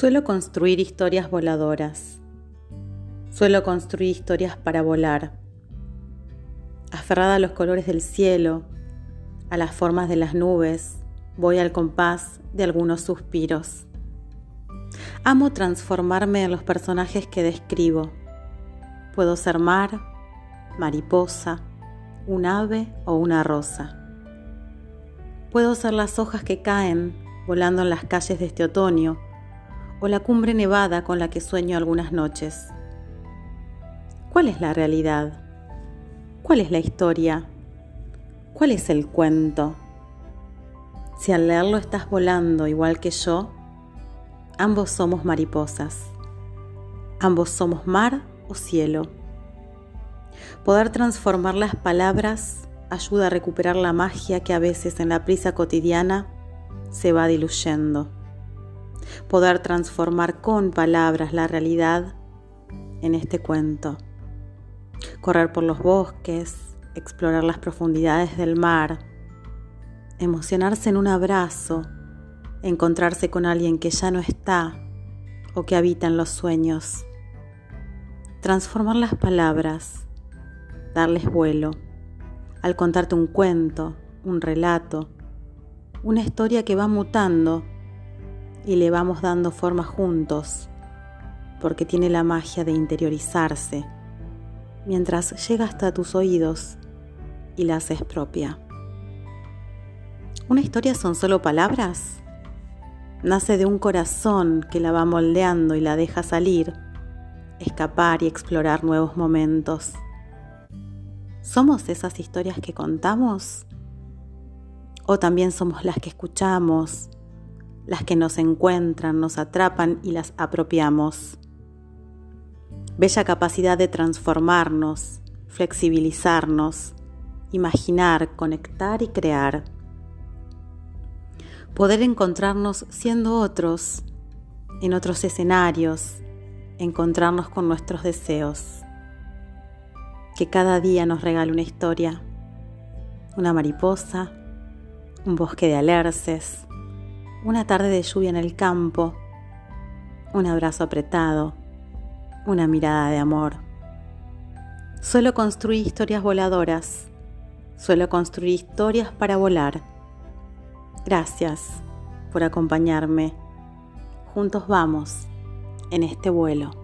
Suelo construir historias voladoras. Suelo construir historias para volar. Aferrada a los colores del cielo, a las formas de las nubes, voy al compás de algunos suspiros. Amo transformarme en los personajes que describo. Puedo ser mar, mariposa, un ave o una rosa. Puedo ser las hojas que caen volando en las calles de este otoño o la cumbre nevada con la que sueño algunas noches. ¿Cuál es la realidad? ¿Cuál es la historia? ¿Cuál es el cuento? Si al leerlo estás volando igual que yo, ambos somos mariposas. Ambos somos mar o cielo. Poder transformar las palabras ayuda a recuperar la magia que a veces en la prisa cotidiana se va diluyendo poder transformar con palabras la realidad en este cuento. Correr por los bosques, explorar las profundidades del mar, emocionarse en un abrazo, encontrarse con alguien que ya no está o que habita en los sueños. Transformar las palabras, darles vuelo, al contarte un cuento, un relato, una historia que va mutando y le vamos dando forma juntos, porque tiene la magia de interiorizarse, mientras llega hasta tus oídos y la haces propia. ¿Una historia son solo palabras? Nace de un corazón que la va moldeando y la deja salir, escapar y explorar nuevos momentos. ¿Somos esas historias que contamos? ¿O también somos las que escuchamos, las que nos encuentran, nos atrapan y las apropiamos. Bella capacidad de transformarnos, flexibilizarnos, imaginar, conectar y crear. Poder encontrarnos siendo otros, en otros escenarios, encontrarnos con nuestros deseos. Que cada día nos regale una historia, una mariposa, un bosque de alerces, una tarde de lluvia en el campo, un abrazo apretado, una mirada de amor. Suelo construir historias voladoras, suelo construir historias para volar. Gracias por acompañarme. Juntos vamos en este vuelo.